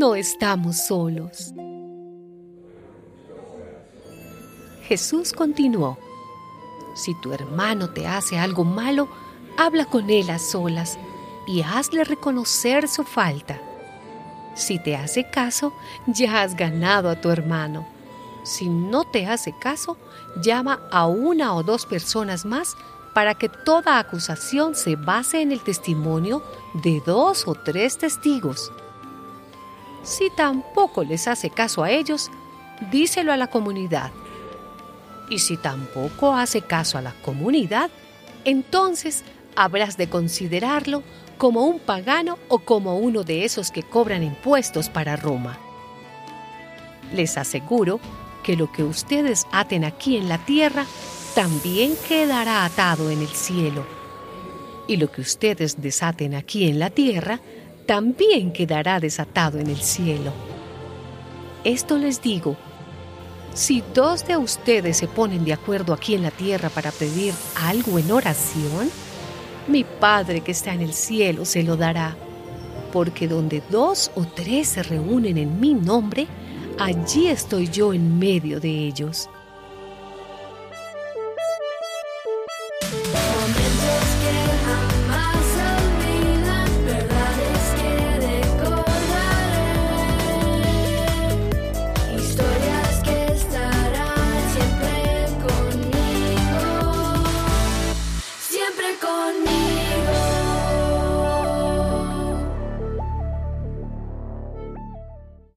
no estamos solos. Jesús continuó, si tu hermano te hace algo malo, habla con él a solas y hazle reconocer su falta. Si te hace caso, ya has ganado a tu hermano. Si no te hace caso, llama a una o dos personas más para que toda acusación se base en el testimonio de dos o tres testigos. Si tampoco les hace caso a ellos, díselo a la comunidad. Y si tampoco hace caso a la comunidad, entonces habrás de considerarlo como un pagano o como uno de esos que cobran impuestos para Roma. Les aseguro que lo que ustedes aten aquí en la tierra también quedará atado en el cielo. Y lo que ustedes desaten aquí en la tierra también quedará desatado en el cielo. Esto les digo, si dos de ustedes se ponen de acuerdo aquí en la tierra para pedir algo en oración, mi Padre que está en el cielo se lo dará, porque donde dos o tres se reúnen en mi nombre, allí estoy yo en medio de ellos.